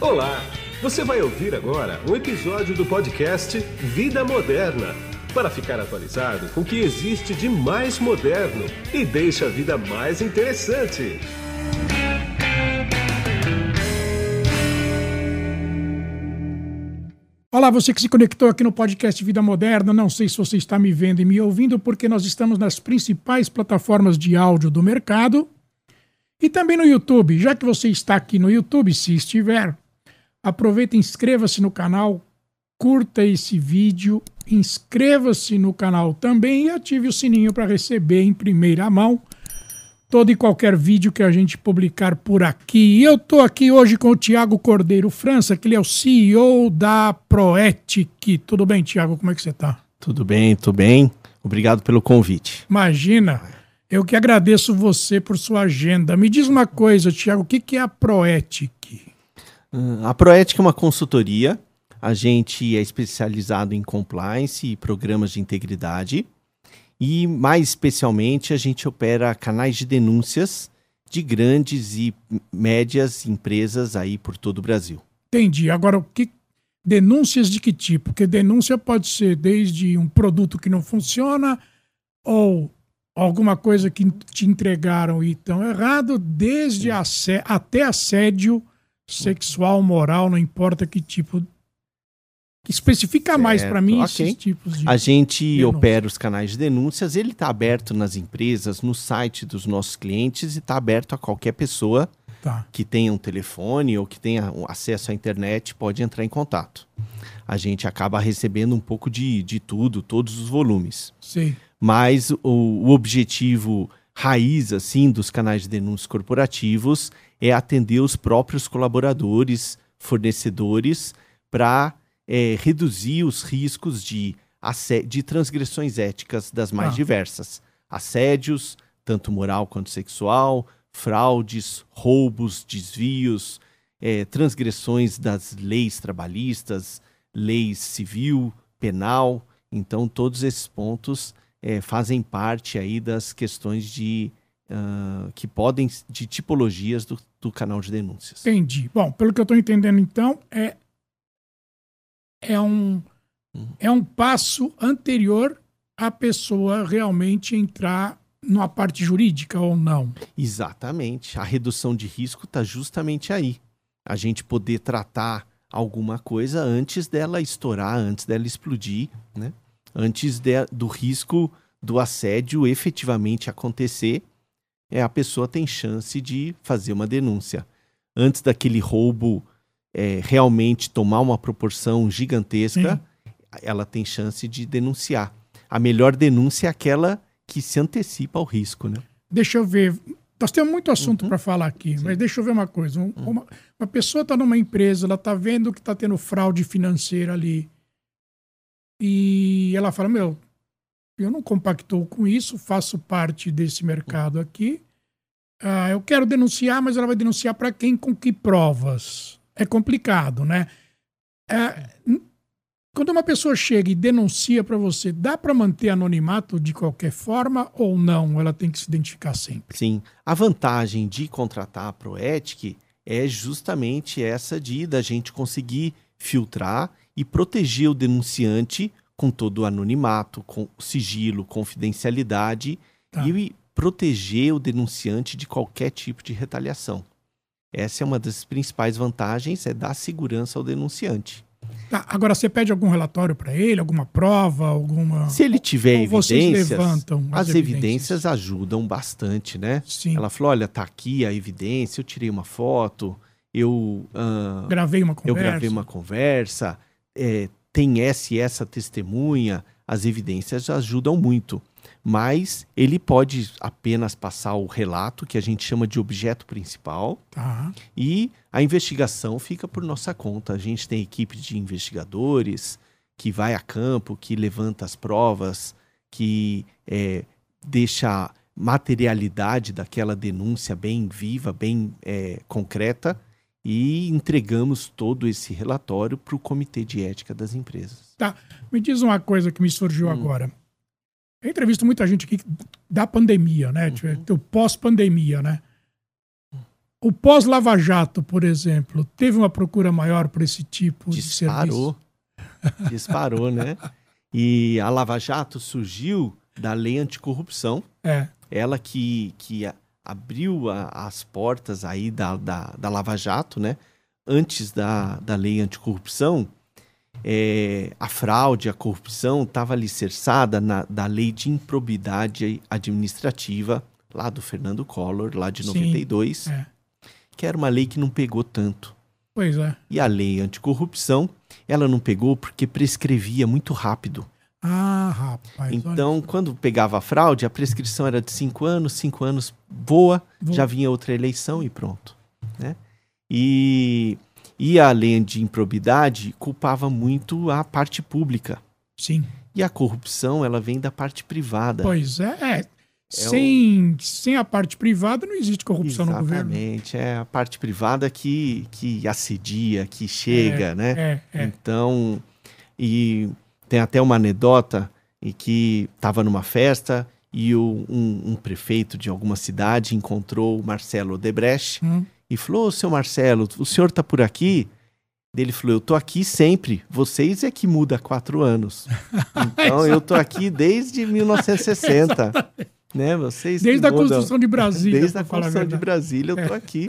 Olá! Você vai ouvir agora um episódio do podcast Vida Moderna para ficar atualizado com o que existe de mais moderno e deixa a vida mais interessante. Olá, você que se conectou aqui no podcast Vida Moderna. Não sei se você está me vendo e me ouvindo, porque nós estamos nas principais plataformas de áudio do mercado e também no YouTube. Já que você está aqui no YouTube, se estiver, aproveita e inscreva-se no canal, curta esse vídeo, inscreva-se no canal também e ative o sininho para receber em primeira mão todo e qualquer vídeo que a gente publicar por aqui. E eu estou aqui hoje com o Tiago Cordeiro França, que ele é o CEO da Proetic. Tudo bem, Tiago? Como é que você está? Tudo bem, tudo bem. Obrigado pelo convite. Imagina, eu que agradeço você por sua agenda. Me diz uma coisa, Tiago, o que, que é a Proetic? A Proetic é uma consultoria. A gente é especializado em compliance e programas de integridade. E, mais especialmente, a gente opera canais de denúncias de grandes e médias empresas aí por todo o Brasil. Entendi. Agora, que denúncias de que tipo? Porque denúncia pode ser desde um produto que não funciona ou alguma coisa que te entregaram e estão errado, desde até assédio sexual, moral, não importa que tipo especifica certo, mais para mim okay. esses tipos de. A gente denúncia. opera os canais de denúncias, ele está aberto nas empresas, no site dos nossos clientes e está aberto a qualquer pessoa tá. que tenha um telefone ou que tenha acesso à internet, pode entrar em contato. A gente acaba recebendo um pouco de, de tudo, todos os volumes. Sim. Mas o, o objetivo raiz assim dos canais de denúncias corporativos é atender os próprios colaboradores, fornecedores, para é, reduzir os riscos de, de transgressões éticas das mais ah. diversas. Assédios, tanto moral quanto sexual, fraudes, roubos, desvios, é, transgressões das leis trabalhistas, leis civil, penal. Então, todos esses pontos é, fazem parte aí das questões de uh, que podem de tipologias do, do canal de denúncias. Entendi. Bom, pelo que eu estou entendendo, então, é é um, é um passo anterior à pessoa realmente entrar numa parte jurídica ou não. Exatamente. A redução de risco está justamente aí. A gente poder tratar alguma coisa antes dela estourar, antes dela explodir, né? antes de, do risco do assédio efetivamente acontecer, é a pessoa tem chance de fazer uma denúncia. Antes daquele roubo é, realmente tomar uma proporção gigantesca, Sim. ela tem chance de denunciar. A melhor denúncia é aquela que se antecipa ao risco, né? Deixa eu ver. Nós temos muito assunto uhum. para falar aqui, Sim. mas deixa eu ver uma coisa. Um, uhum. uma, uma, pessoa está numa empresa, ela está vendo que está tendo fraude financeira ali. E ela fala: Meu, eu não compactou com isso, faço parte desse mercado aqui. Ah, eu quero denunciar, mas ela vai denunciar para quem? Com que provas? é complicado, né? É, quando uma pessoa chega e denuncia para você, dá para manter anonimato de qualquer forma ou não? Ela tem que se identificar sempre? Sim. A vantagem de contratar a Proetic é justamente essa de da gente conseguir filtrar e proteger o denunciante com todo o anonimato, com sigilo, confidencialidade tá. e proteger o denunciante de qualquer tipo de retaliação. Essa é uma das principais vantagens, é dar segurança ao denunciante. Tá, agora você pede algum relatório para ele, alguma prova, alguma. Se ele tiver evidências, levantam as, as evidências. evidências. ajudam bastante, né? Sim. Ela falou: olha, tá aqui a evidência, eu tirei uma foto, eu uh, gravei uma conversa. Eu gravei uma conversa, é, tem essa e essa testemunha. As evidências ajudam muito mas ele pode apenas passar o relato, que a gente chama de objeto principal, tá. e a investigação fica por nossa conta. A gente tem equipe de investigadores que vai a campo, que levanta as provas, que é, deixa a materialidade daquela denúncia bem viva, bem é, concreta, e entregamos todo esse relatório para o Comitê de Ética das Empresas. Tá. Me diz uma coisa que me surgiu hum. agora. Eu entrevisto muita gente aqui da pandemia, né? Uhum. Tipo, pós-pandemia, né? o pós-Lava Jato, por exemplo, teve uma procura maior por esse tipo Disparou. de serviço? Disparou, né? E a Lava Jato surgiu da lei anticorrupção. É. Ela que, que abriu a, as portas aí da, da, da Lava Jato, né? Antes da, da lei anticorrupção, é, a fraude, a corrupção estava alicerçada na, da lei de improbidade administrativa, lá do Fernando Collor, lá de Sim, 92, é. que era uma lei que não pegou tanto. Pois é. E a lei anticorrupção, ela não pegou porque prescrevia muito rápido. Ah, rapaz. Então, quando pegava a fraude, a prescrição era de cinco anos, cinco anos boa, Boa. já vinha outra eleição e pronto. Né? E, e a lei de improbidade culpava muito a parte pública. Sim. E a corrupção, ela vem da parte privada. Pois é. é. Sem, sem a parte privada não existe corrupção no governo. Exatamente, é a parte privada que, que assedia, que chega, né? É, é. Então, e tem até uma anedota em que estava numa festa e o- um, um prefeito de alguma cidade encontrou o Marcelo Odebrecht Hum. e falou: "Ô, seu Marcelo, o senhor tá por aqui? Ele falou: Eu tô aqui sempre. Vocês é que muda há quatro anos. Então eu tô aqui desde 1960. né? Vocês Desde a mudam. construção de Brasília. Desde a construção de verdade. Brasília, eu tô aqui.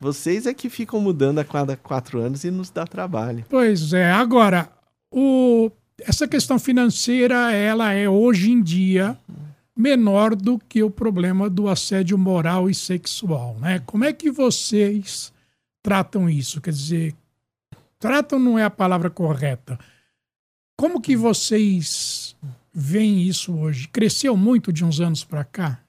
Vocês é que ficam mudando a cada quatro anos e nos dá trabalho. Pois é. Agora, o, essa questão financeira, ela é hoje em dia menor do que o problema do assédio moral e sexual, né? Como é que vocês tratam isso? Quer dizer, tratam não é a palavra correta. Como que vocês veem isso hoje? Cresceu muito de uns anos para cá?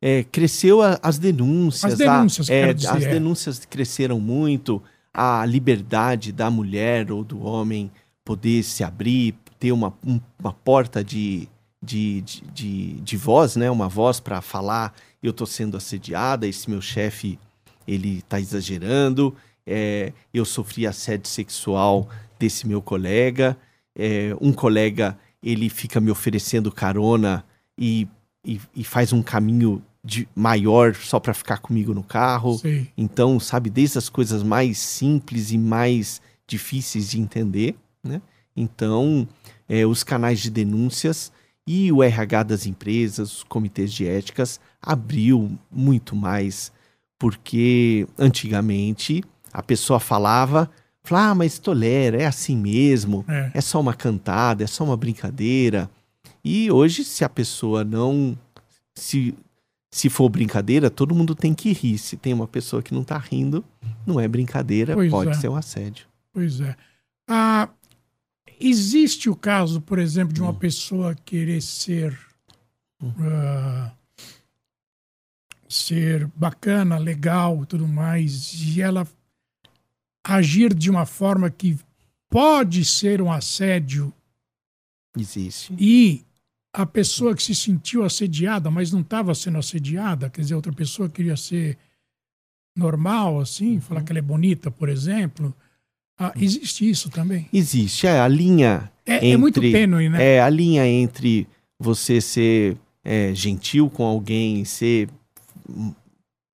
É, cresceu a- as denúncias. As denúncias, a- é, dizer, as é. denúncias cresceram muito. A liberdade da mulher ou do homem poder se abrir, ter uma, um- uma porta de, de, de, de, de voz, né? Uma voz para falar. Eu estou sendo assediada. Esse meu chefe ele está exagerando. é, eu sofri assédio sexual desse meu colega. é, um colega ele fica me oferecendo carona e, e, e faz um caminho de, maior só para ficar comigo no carro. Sei. Então, sabe, desde as coisas mais simples e mais difíceis de entender, né? Então, é, os canais de denúncias e o RH das empresas, os comitês de éticas, abriu muito mais, porque antigamente a pessoa falava, falava, ah, mas tolera, é assim mesmo, É. é só uma cantada, é só uma brincadeira. E hoje, se a pessoa não. Se, se for brincadeira, todo mundo tem que rir. Se tem uma pessoa que não tá rindo, não é brincadeira, Pois pode é. ser um assédio. Pois é. Ah, existe o caso, por exemplo, de uma Hum. pessoa querer ser ah, ser bacana, legal, tudo mais, e ela agir de uma forma que pode ser um assédio Existe. e a pessoa que se sentiu assediada, mas não estava sendo assediada, quer dizer, outra pessoa queria ser normal, assim, falar que ela é bonita, por exemplo. Ah, existe isso também. Existe. É a linha. É, é muito Entre- tênue, né? É a linha entre você ser é, gentil com alguém, ser hum,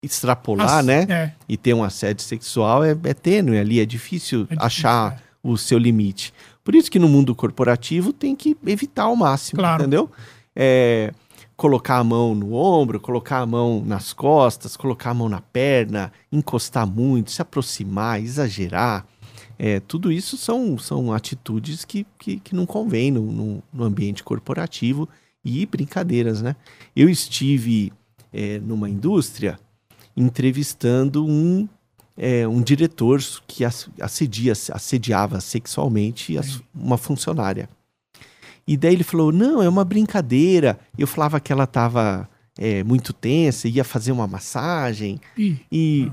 extrapolar, As- né? É, E ter um assédio sexual é, é tênue ali, é difícil, é difícil, achar é. o seu limite. Por isso que no mundo corporativo tem que evitar ao máximo, Claro. entendeu? É, colocar a mão no ombro, colocar a mão nas costas, colocar a mão na perna, encostar muito, se aproximar, exagerar. É, tudo isso são, são atitudes que, que, que não convém no, no, no ambiente corporativo e brincadeiras, né? Eu estive é, numa indústria entrevistando um é, um diretor que ass- assedia, assediava sexualmente uma funcionária. E daí ele falou: não, é uma brincadeira. Eu falava que ela estava muito tensa, ia fazer uma massagem. Ih, E,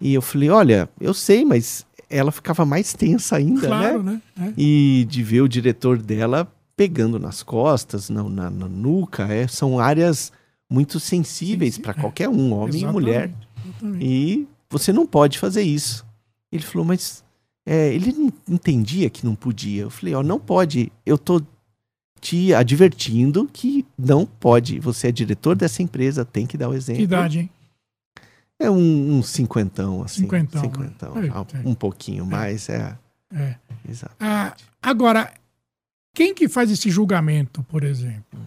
e eu falei: olha, eu sei, mas ela ficava mais tensa ainda, claro, né? né? É. E de ver o diretor dela pegando nas costas, na, na, na nuca, é, são áreas muito sensíveis para qualquer um, homem e mulher. Exatamente, exatamente. E você não pode fazer isso. Ele falou, mas é, ele não entendia que não podia. Eu falei, ó, não pode. Eu tô te advertindo que não pode. Você é diretor dessa empresa, tem que dar o exemplo. Que idade, hein? É um, um cinquentão, assim. Cinquentão, né? Cinquentão. É, Ah, é. Um pouquinho mais, é. É. Exato. Ah, agora, quem que faz esse julgamento, por exemplo?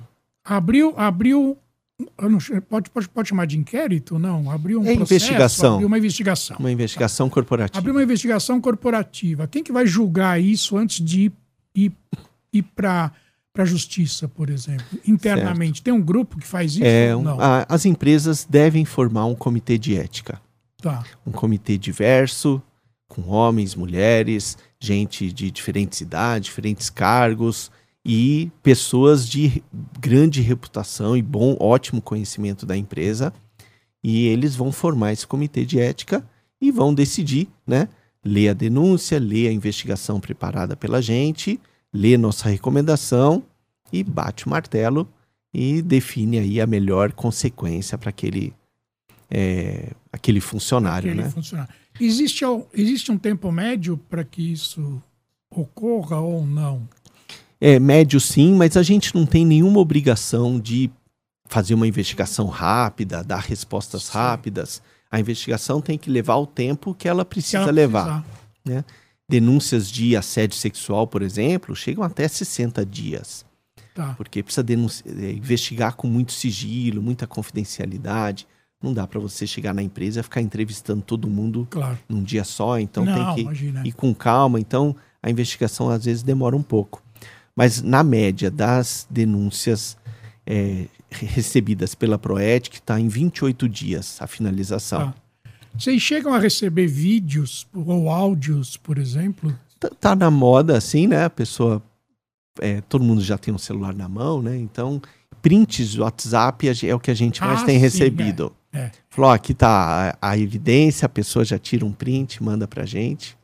Abriu, abriu, não pode, pode, pode chamar de inquérito? Não, abriu um É processo, investigação. abriu uma investigação. Uma investigação corporativa. Abriu uma investigação corporativa. Quem que vai julgar isso antes de ir, ir, ir para a justiça, por exemplo? Internamente. Tem um grupo que faz isso? É, um- não. a- as empresas devem formar um comitê de ética. Tá. Um comitê diverso, com homens, mulheres, gente de diferentes idades, diferentes cargos e pessoas de grande reputação e bom, ótimo conhecimento da empresa. E eles vão formar esse comitê de ética e vão decidir, né? Ler a denúncia, ler a investigação preparada pela gente, ler nossa recomendação e bate o martelo e define aí a melhor consequência para aquele, é, aquele funcionário, Aquele né? funcionário. Existe, existe um tempo médio para que isso ocorra ou não? É médio sim, mas a gente não tem nenhuma obrigação de fazer uma investigação rápida, dar respostas Sim. rápidas. A investigação tem que levar o tempo que ela precisa ela levar. precisar. Denúncias de assédio sexual, por exemplo, chegam até 60 dias, Tá. porque precisa denunci- eh, investigar com muito sigilo, muita confidencialidade. Não dá para você chegar na empresa e ficar entrevistando todo mundo Claro. num dia só, então não, tem que imagina. e com calma. Então, a investigação às vezes demora um pouco. Mas, na média das denúncias é, recebidas pela Proetic, está em 28 dias a finalização. Tá. Vocês chegam a receber vídeos ou áudios, por exemplo? Tá, tá na moda, assim, né? A pessoa. É, todo mundo já tem um celular na mão, né? Então, prints do WhatsApp ge- é o que a gente mais Ah, tem sim, recebido. é, é. Falou, ó, aqui tá a, a evidência, a pessoa já tira um print, manda pra gente.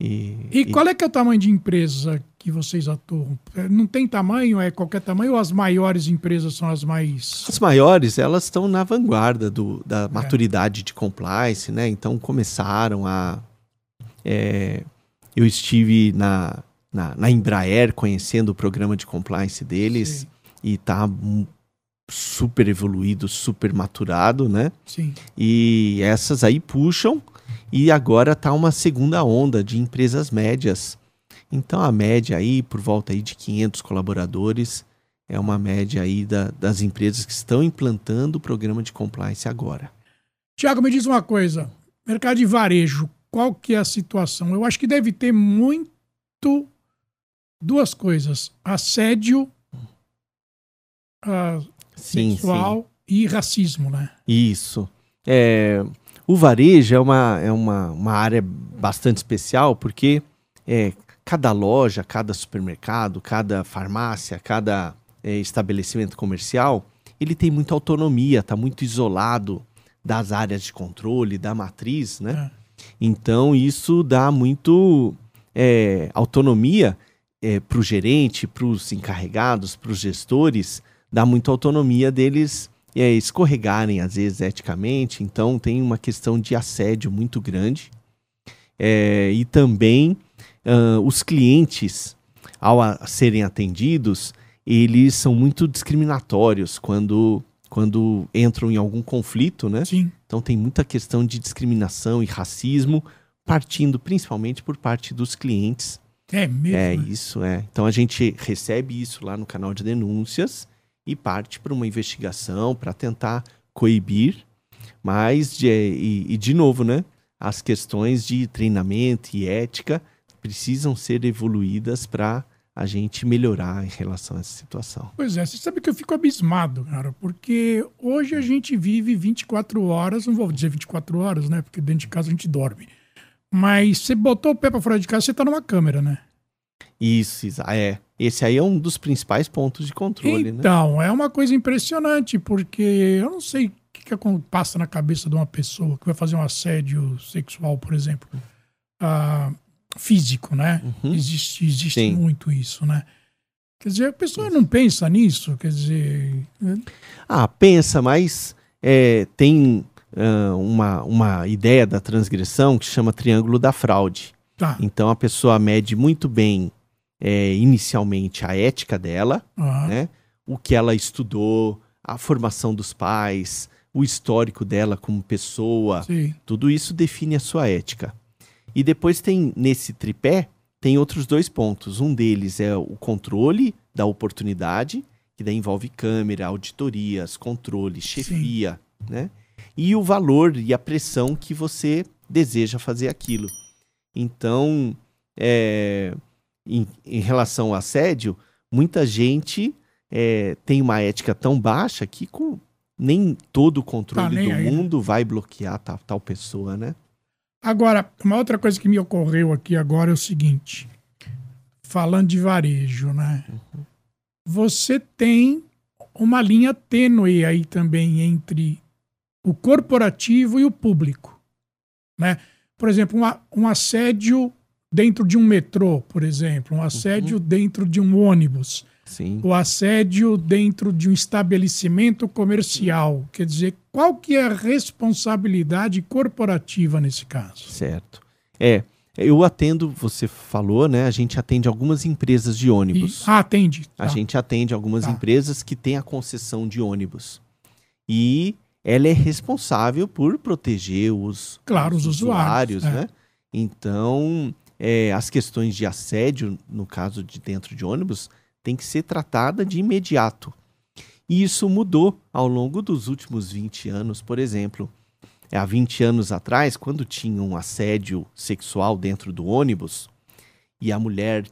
E, E qual é que é o tamanho de empresa que vocês atuam? É, Não tem tamanho? É qualquer tamanho? Ou as maiores empresas são as mais. As maiores, elas estão na vanguarda do, É. da maturidade de compliance, né? Então começaram a. é, eu estive na, na, na Embraer conhecendo o programa de compliance deles Sim. e tá super evoluído, super maturado, né? Sim. E essas aí puxam e agora tá uma segunda onda de empresas médias. Então a média aí por volta aí de 500 colaboradores é uma média aí da- das empresas que estão implantando o programa de compliance agora. Tiago, me diz uma coisa. Mercado de varejo, qual que é a situação? Eu acho que deve ter muito duas coisas: assédio ah, Sim, sexual e racismo, né? sim. Isso. É, o varejo é uma, é uma, uma área bastante especial porque é, cada loja, cada supermercado, cada farmácia, cada é, estabelecimento comercial, ele tem muita autonomia, está muito isolado das áreas de controle, da matriz, né? É. Então isso dá muito é, autonomia para o gerente, para os encarregados, para os gestores, dá muita autonomia deles é, escorregarem às vezes eticamente. Então tem uma questão de assédio muito grande É, e também ah, os clientes ao serem atendidos eles são muito discriminatórios quando quando entram em algum conflito, né? Sim. Então tem muita questão de discriminação e racismo partindo principalmente por parte dos clientes. É mesmo. É né? isso, é. Então a gente recebe isso lá no canal de denúncias e parte para uma investigação para tentar coibir, mas de, e, e de novo, né? As questões de treinamento e ética precisam ser evoluídas para a gente melhorar em relação a essa situação. Pois é, você sabe que eu fico abismado, cara, porque hoje a gente vive 24 horas, não vou dizer 24 horas, né? Porque dentro de casa a gente dorme. Mas você botou o pé pra fora de casa, você tá numa câmera, né? Isso, é. Esse aí é um dos principais pontos de controle, né? Então, é uma coisa impressionante, porque eu não sei o que, que passa na cabeça de uma pessoa que vai fazer um assédio sexual, por exemplo, ah, físico, né? Uhum. Existe, existe Sim. muito isso, né? Quer dizer, a pessoa não pensa nisso, quer dizer. né? Ah, pensa, mas é, tem ah, uma, uma ideia da transgressão que chama triângulo da fraude. Tá. Então a pessoa mede muito bem é, inicialmente a ética dela, Ah, né? o que ela estudou, a formação dos pais, o histórico dela como pessoa, Sim. tudo isso define a sua ética. E depois tem nesse tripé tem outros dois pontos. Um deles é o controle da oportunidade, que daí envolve câmera, auditorias, controle, chefia, né? E o valor e a pressão que você deseja fazer aquilo. Então, é, em, em relação ao assédio, muita gente é, tem uma ética tão baixa que com nem todo o controle Tá do aí, né? mundo vai bloquear tal, tal pessoa, né? Agora, uma outra coisa que me ocorreu aqui agora é o seguinte: falando de varejo, né? Você tem uma linha tênue aí também entre o corporativo e o público, né? Por exemplo, um, a- um assédio dentro de um metrô, por exemplo, um assédio dentro de um ônibus, Sim. o assédio dentro de um estabelecimento comercial. Quer dizer, qual que é a responsabilidade corporativa nesse caso? Certo. É, eu atendo, você falou, né? A gente atende algumas empresas de E, ônibus. ah, atende. A Tá. gente atende algumas Tá. empresas que têm a concessão de ônibus. E ela é responsável por proteger os, Claro, os usuários, é. né? Então, é, as questões de assédio, no caso de dentro de ônibus, tem que ser tratada de imediato. E isso mudou ao longo dos últimos 20 anos, por exemplo. Há 20 anos atrás, quando tinha um assédio sexual dentro do ônibus e a mulher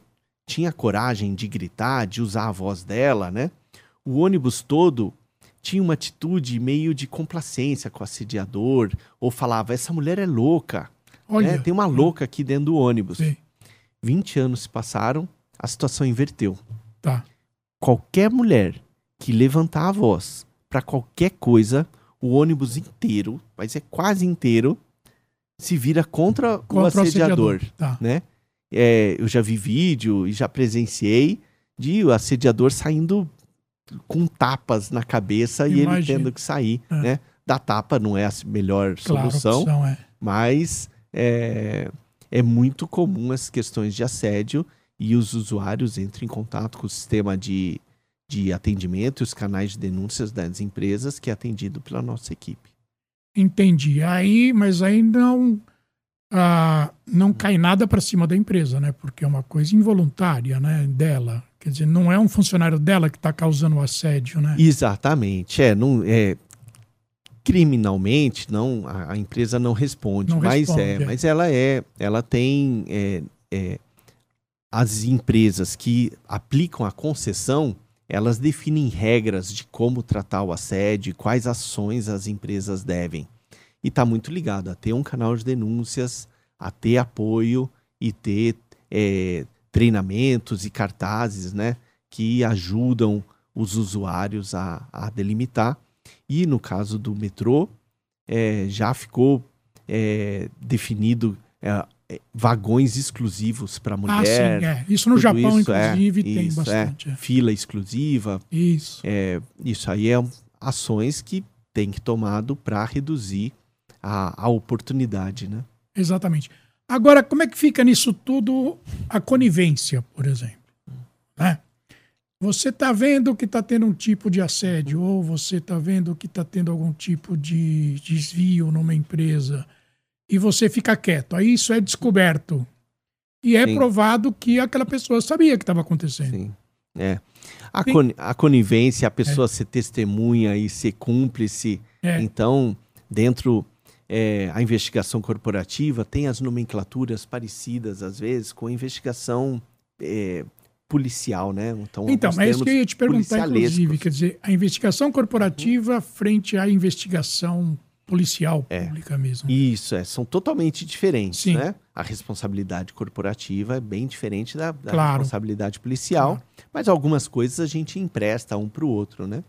tinha coragem de gritar, de usar a voz dela, né? O ônibus todo tinha uma atitude meio de complacência com o assediador, ou falava: essa mulher é louca, Olha, né? tem uma louca aqui dentro do ônibus. Sim. 20 anos se passaram, a situação inverteu. Tá. Qualquer mulher que levantar a voz para qualquer coisa, o ônibus inteiro, mas é quase inteiro, se vira contra, o Contra assediador Tá. né? É, eu já vi vídeo e já presenciei de o assediador saindo com tapas na cabeça e ele tendo que sair, É. né? Da tapa não é a melhor Claro, solução, opção é. mas é, é muito comum as questões de assédio e os usuários entram em contato com o sistema de, de atendimento e os canais de denúncias das empresas que é atendido pela nossa equipe. Entendi. Aí, mas aí não ah, não cai nada para cima da empresa, né? Porque é uma coisa involuntária, né? Dela. Quer dizer, não é um funcionário dela que está causando o assédio, né? Exatamente, é, não é criminalmente não a, a empresa não responde, Não mas responde, é, é. mas ela é, ela tem é, é, as empresas que aplicam a concessão, elas definem regras de como tratar o assédio, quais ações as empresas devem. E está muito ligado a ter um canal de denúncias, a ter apoio e ter é, treinamentos e cartazes, né, que ajudam os usuários a, a delimitar. E no caso do metrô, é, já ficou é, definido é, é, vagões exclusivos para ah, mulher. sim, é. Isso no Japão, isso, é, inclusive, tem isso, é. bastante. Fila exclusiva. Isso. é, isso aí é ações que tem que tomado para reduzir a, a oportunidade, né? Exatamente. Agora, como é que fica nisso tudo a conivência, por exemplo? Né? Você está vendo que está tendo um tipo de assédio, ou você está vendo que está tendo algum tipo de desvio numa empresa, e você fica quieto. Aí isso é descoberto. E é Sim. provado que aquela pessoa sabia que estava acontecendo. Sim. É. A, coni- a conivência, a pessoa ser testemunha e ser cúmplice. É. Então, dentro é, a investigação corporativa tem as nomenclaturas parecidas, às vezes, com a investigação é, policial, né? Então, Então, é isso que eu ia te perguntar, inclusive. Quer dizer, a investigação corporativa frente à investigação policial pública mesmo. Isso, é, são totalmente diferentes, Sim. né? A responsabilidade corporativa é bem diferente da, da Claro. responsabilidade policial, Claro. mas algumas coisas a gente empresta um para o outro, né?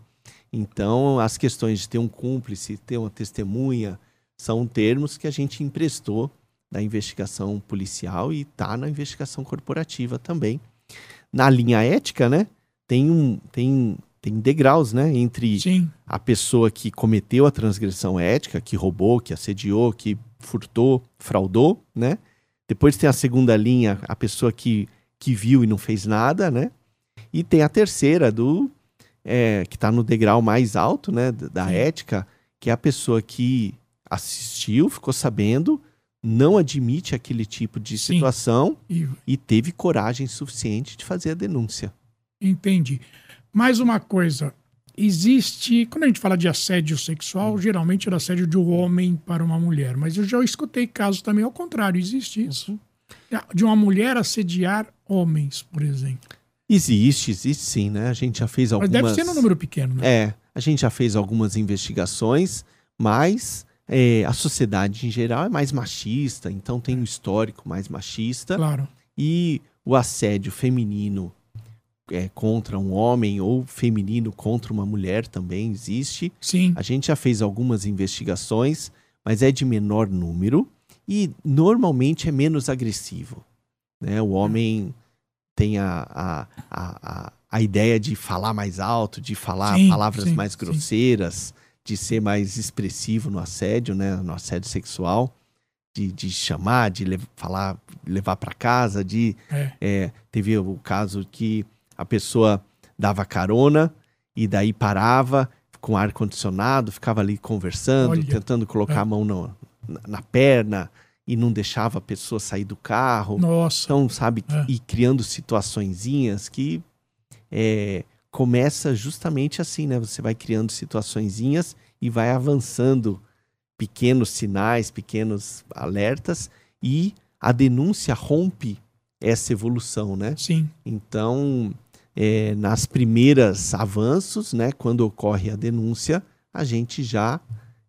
Então, as questões de ter um cúmplice, ter uma testemunha, são termos que a gente emprestou da investigação policial e tá na investigação corporativa também. Na linha ética, né? Tem um tem tem degraus, né, entre Sim, a pessoa que cometeu a transgressão ética, que roubou, que assediou, que furtou, fraudou, né? Depois tem a segunda linha, a pessoa que, que viu e não fez nada, né? E tem a terceira, do é, que está no degrau mais alto, né, da da Sim. ética, que é a pessoa que assistiu, ficou sabendo, não admite aquele tipo de situação E- e teve coragem suficiente de fazer a denúncia. Entendi. Mais uma coisa. Existe. Quando a gente fala de assédio sexual, geralmente era assédio de um homem para uma mulher. Mas eu já escutei casos também ao contrário. Existe isso. De uma mulher assediar homens, por exemplo. Existe, existe sim, né? A gente já fez Mas algumas... deve ser num número pequeno, né? É, a gente já fez algumas investigações, mas é, a sociedade em geral é mais machista, então tem um histórico mais machista. Claro. E o assédio feminino é, contra um homem ou feminino contra uma mulher também existe. Sim. A gente já fez algumas investigações, mas é de menor número e normalmente é menos agressivo. Né? O homem tem a, a, a, a, a ideia de falar mais alto, de falar Sim, palavras sim, mais grosseiras, de ser mais expressivo no assédio, né? no assédio sexual, de, de chamar, de lev- falar, levar para casa, de É. é, teve o caso que a pessoa dava carona e daí parava com ar condicionado, ficava ali conversando, Olha. tentando colocar É. a mão no- na, na perna e não deixava a pessoa sair do carro. Nossa. Então, sabe, É. e criando situaçõezinhas que é, começa justamente assim, né? Você vai criando situaçõezinhas e vai avançando pequenos sinais, pequenos alertas e a denúncia rompe essa evolução, né? Sim. Então, é, nas primeiras avanços, né, quando ocorre a denúncia, a gente já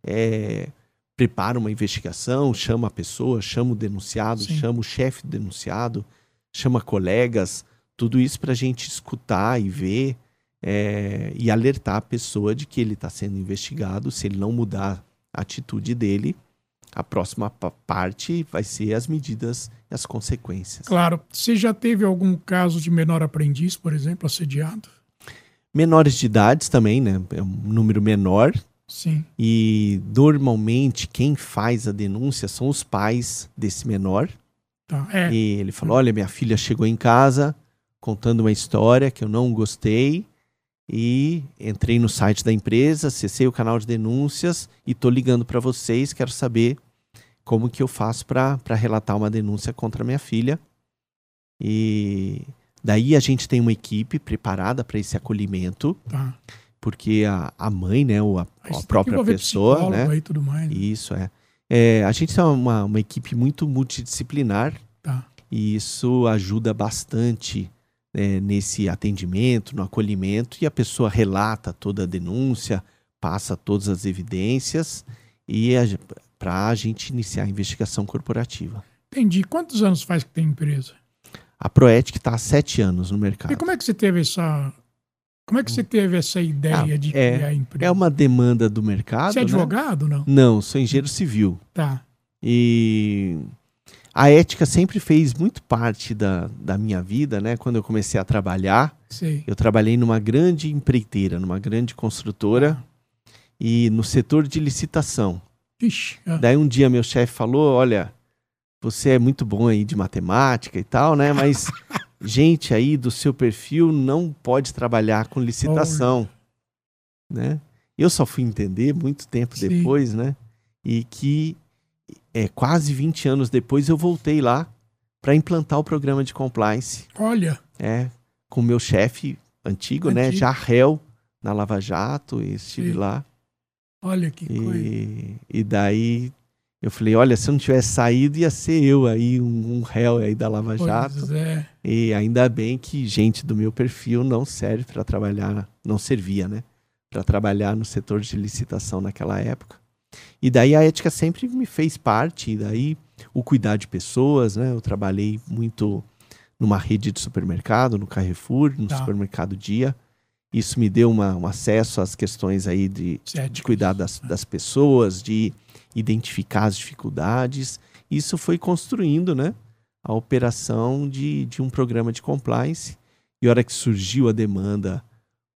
é, prepara uma investigação, chama a pessoa, chama o denunciado, Sim. chama o chefe do denunciado, chama colegas, tudo isso para a gente escutar e ver é, e alertar a pessoa de que ele está sendo investigado. Se ele não mudar a atitude dele, a próxima pa- parte vai ser as medidas e as consequências. Claro. Você já teve algum caso de menor aprendiz, por exemplo, assediado? Menores de idades também, né? É um número menor. Sim. E normalmente quem faz a denúncia são os pais desse menor. Tá. É. E ele falou: Olha, minha filha chegou em casa contando uma história que eu não gostei. E entrei no site da empresa, acessei o canal de denúncias e tô ligando para vocês. Quero saber como que eu faço para relatar uma denúncia contra a minha filha. E daí a gente tem uma equipe preparada para esse acolhimento, Tá. porque a, a mãe, né, ou a, a própria pessoa, né? aí tudo mais. né? Isso é. É, a gente tem uma, uma equipe muito multidisciplinar Tá. e isso ajuda bastante é, nesse atendimento, no acolhimento, e a pessoa relata toda a denúncia, passa todas as evidências e para a gente iniciar a investigação corporativa. Entendi. Quantos anos faz que tem empresa? A Proetic está há sete anos no mercado. E como é que você teve essa. Como é que você teve essa ideia Ah, de é- criar a empresa? É uma demanda do mercado. Você é né? advogado não? Não, sou engenheiro civil. Tá. E a ética sempre fez muito parte da, da minha vida, né? Quando eu comecei a trabalhar, Sei. eu trabalhei numa grande empreiteira, numa grande construtora e no setor de licitação. Ixi. ah, Daí um dia meu chefe falou: Olha, você é muito bom aí de matemática e tal, né? Mas gente aí do seu perfil não pode trabalhar com licitação, né? Eu só fui entender muito tempo Sim. depois, né? E que é, quase 20 anos depois eu voltei lá para implantar o programa de compliance, Olha. é, com o meu chefe antigo, né? Antigo. Já réu na Lava Jato, e estive Sim. lá. Olha que coisa. E, e daí eu falei, olha, se eu não tivesse saído, ia ser eu aí, um, um réu aí da Lava Jato. Pois é. E ainda bem que gente do meu perfil não serve para trabalhar, não servia, né? Para trabalhar no setor de licitação naquela época. E daí a ética sempre me fez parte, e daí o cuidar de pessoas, né? Eu trabalhei muito numa rede de supermercado, no Carrefour, no Tá. supermercado Dia. Isso me deu uma, um acesso às questões aí de, de cuidar das, das pessoas, de identificar as dificuldades. Isso foi construindo, né? A operação de, de um programa de compliance. E a hora que surgiu a demanda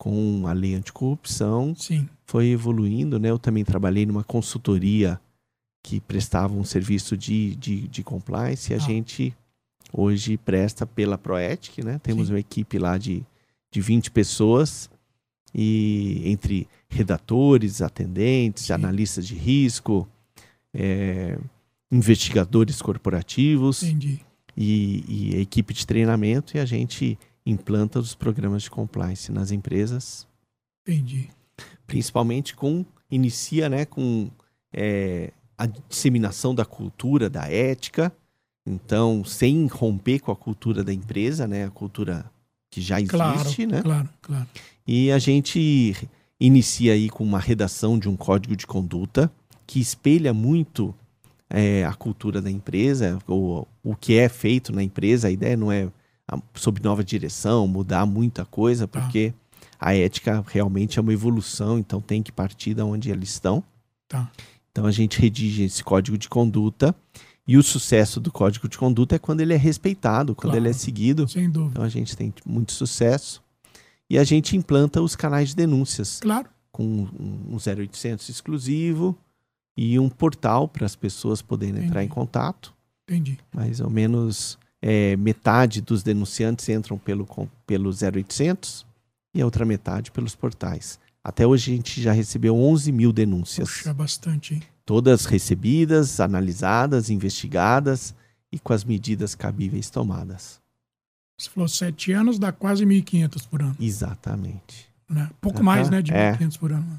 com a lei anticorrupção, Sim. foi evoluindo, né? Eu também trabalhei numa consultoria que prestava um serviço de, de, de compliance e a Ah. gente hoje presta pela Proetic, né? Temos Sim. uma equipe lá de, de 20 pessoas e entre redatores, atendentes, Sim. analistas de risco, é, investigadores corporativos Entendi. e, e a equipe de treinamento e a gente implanta os programas de compliance nas empresas, Entendi. principalmente com inicia, né, com é, a disseminação da cultura, da ética, então sem romper com a cultura da empresa, né, a cultura que já existe, Claro, né? claro, claro. E a gente inicia aí com uma redação de um código de conduta que espelha muito é, a cultura da empresa, o, o que é feito na empresa. A ideia não é, a- sob nova direção, mudar muita coisa, Tá. porque a ética realmente é uma evolução, então tem que partir da onde eles estão. Tá. Então a gente redige esse código de conduta e o sucesso do código de conduta é quando ele é respeitado, quando Claro. ele é seguido. Sem dúvida. Então a gente tem muito sucesso. E a gente implanta os canais de denúncias Claro. com um um 0800 exclusivo e um portal para as pessoas poderem entrar em Entendi. contato. Entendi. Mais ou menos é, metade dos denunciantes entram pelo, pelo 0800 e a outra metade pelos portais. Até hoje a gente já recebeu 11 mil denúncias. Puxa, bastante, hein? Todas recebidas, analisadas, investigadas e com as medidas cabíveis tomadas. Você falou sete anos, dá quase 1.500 por ano. Exatamente. Né? Pouco Aham, mais, né? De é. 1.500 por ano.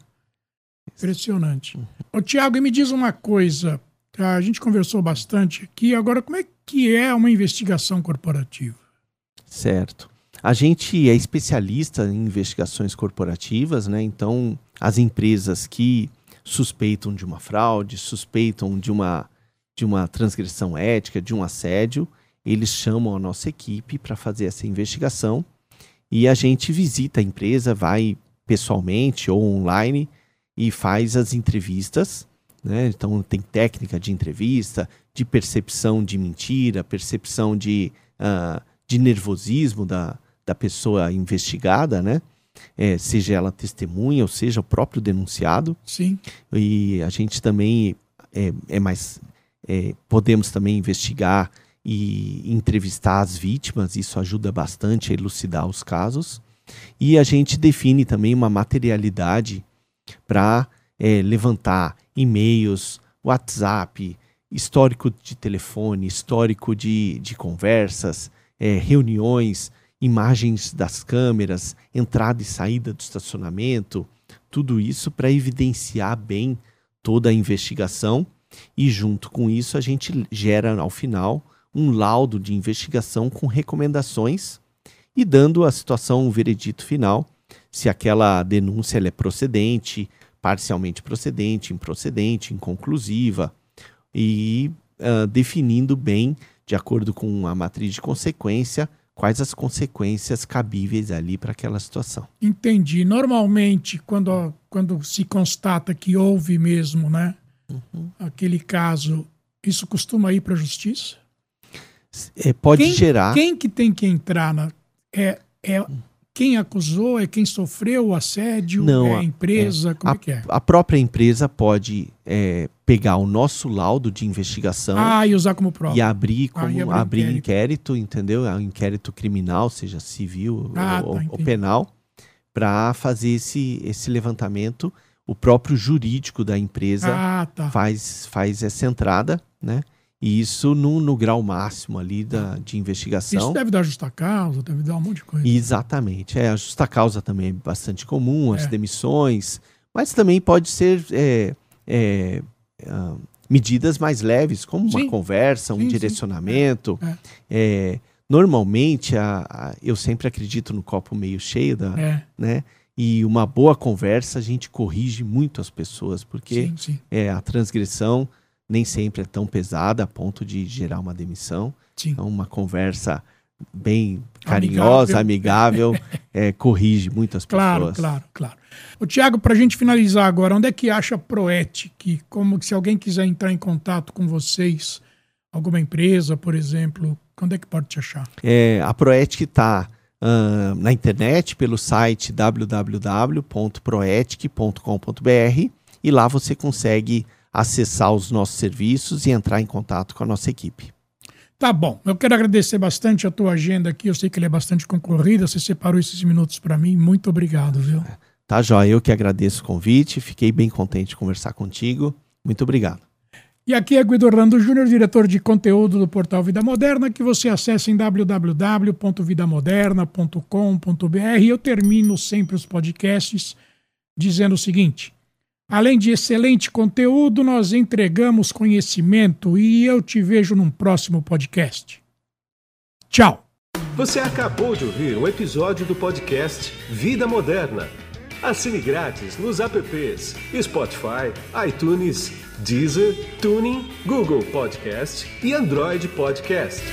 Impressionante. Ô, Tiago, me diz uma coisa. A gente conversou bastante aqui. Agora, como é que é uma investigação corporativa? Certo. A gente é especialista em investigações corporativas, né? Então, as empresas que suspeitam de uma fraude, suspeitam de uma, de uma transgressão ética, de um assédio, eles chamam a nossa equipe para fazer essa investigação e a gente visita a empresa, vai pessoalmente ou online e faz as entrevistas. Né? Então, tem técnica de entrevista, de percepção de mentira, percepção de. ah, de nervosismo da, da pessoa investigada, né? É, seja ela testemunha ou seja o próprio denunciado. Sim, E a gente também é, é mais. é, podemos também investigar e entrevistar as vítimas, isso ajuda bastante a elucidar os casos. E a gente define também uma materialidade para levantar e-mails, WhatsApp, histórico de telefone, histórico de, de conversas, é, reuniões, imagens das câmeras, entrada e saída do estacionamento, tudo isso para evidenciar bem toda a investigação. E junto com isso a gente gera ao final um laudo de investigação com recomendações e dando a situação um veredito final se aquela denúncia é procedente, parcialmente procedente, improcedente, inconclusiva e ah, definindo bem, de acordo com a matriz de consequência, quais as consequências cabíveis ali para aquela situação. entendi. Normalmente, quando, quando se constata que houve mesmo, né? Uhum. Aquele caso, isso costuma ir para a justiça? É, pode Quem- gerar. Quem que tem que entrar na. É, é quem acusou? É quem sofreu o assédio? Não, é a empresa? Como a, é que é? a própria empresa pode é, pegar o nosso laudo de investigação Ah, e usar como prova. e abrir Ah, como e abrir abrir inquérito. inquérito, entendeu? É um inquérito criminal, seja civil Ah, ou, tá, ou penal, para fazer esse, esse levantamento. O próprio jurídico da empresa Ah, tá. faz, faz essa entrada, né? E isso no, no grau máximo ali da, de investigação. Isso deve dar justa causa, deve dar um monte de coisa. Exatamente. É, a justa causa também é bastante comum, as É. demissões, mas também pode ser é, é, ah, medidas mais leves, como uma Sim. conversa, um Sim, sim. direcionamento. É. É, normalmente, a- a- eu sempre acredito no copo meio cheio, da, É, né? E uma boa conversa, a gente corrige muito as pessoas, porque sim, sim, é, a transgressão nem sempre é tão pesada a ponto de gerar uma demissão. sim. Então, uma conversa bem carinhosa, amigável, é, corrige muitas Claro, pessoas. claro, claro. O Tiago, para a gente finalizar agora, onde é que acha a Proet? Que como que se alguém quiser entrar em contato com vocês, alguma empresa, por exemplo, onde é que pode te achar? É, a Proetic está na internet pelo site www.proetic.com.br e lá você consegue acessar os nossos serviços e entrar em contato com a nossa equipe. Tá bom. Eu quero agradecer bastante a tua agenda aqui. Eu sei que ele é bastante concorrida. Você separou esses minutos para mim. Muito obrigado, viu? Tá, Joia? Eu que agradeço o convite, fiquei bem contente de conversar contigo. Muito obrigado. E aqui é Guido Orlando Júnior, diretor de conteúdo do portal Vida Moderna, que você acessa em www.vidamoderna.com.br. Eu termino sempre os podcasts dizendo o seguinte: além de excelente conteúdo, nós entregamos conhecimento e eu te vejo num próximo podcast. Tchau! Você acabou de ouvir um episódio do podcast Vida Moderna. Assine grátis nos apps Spotify, iTunes, Deezer, Tuning, Google Podcast e Android Podcast.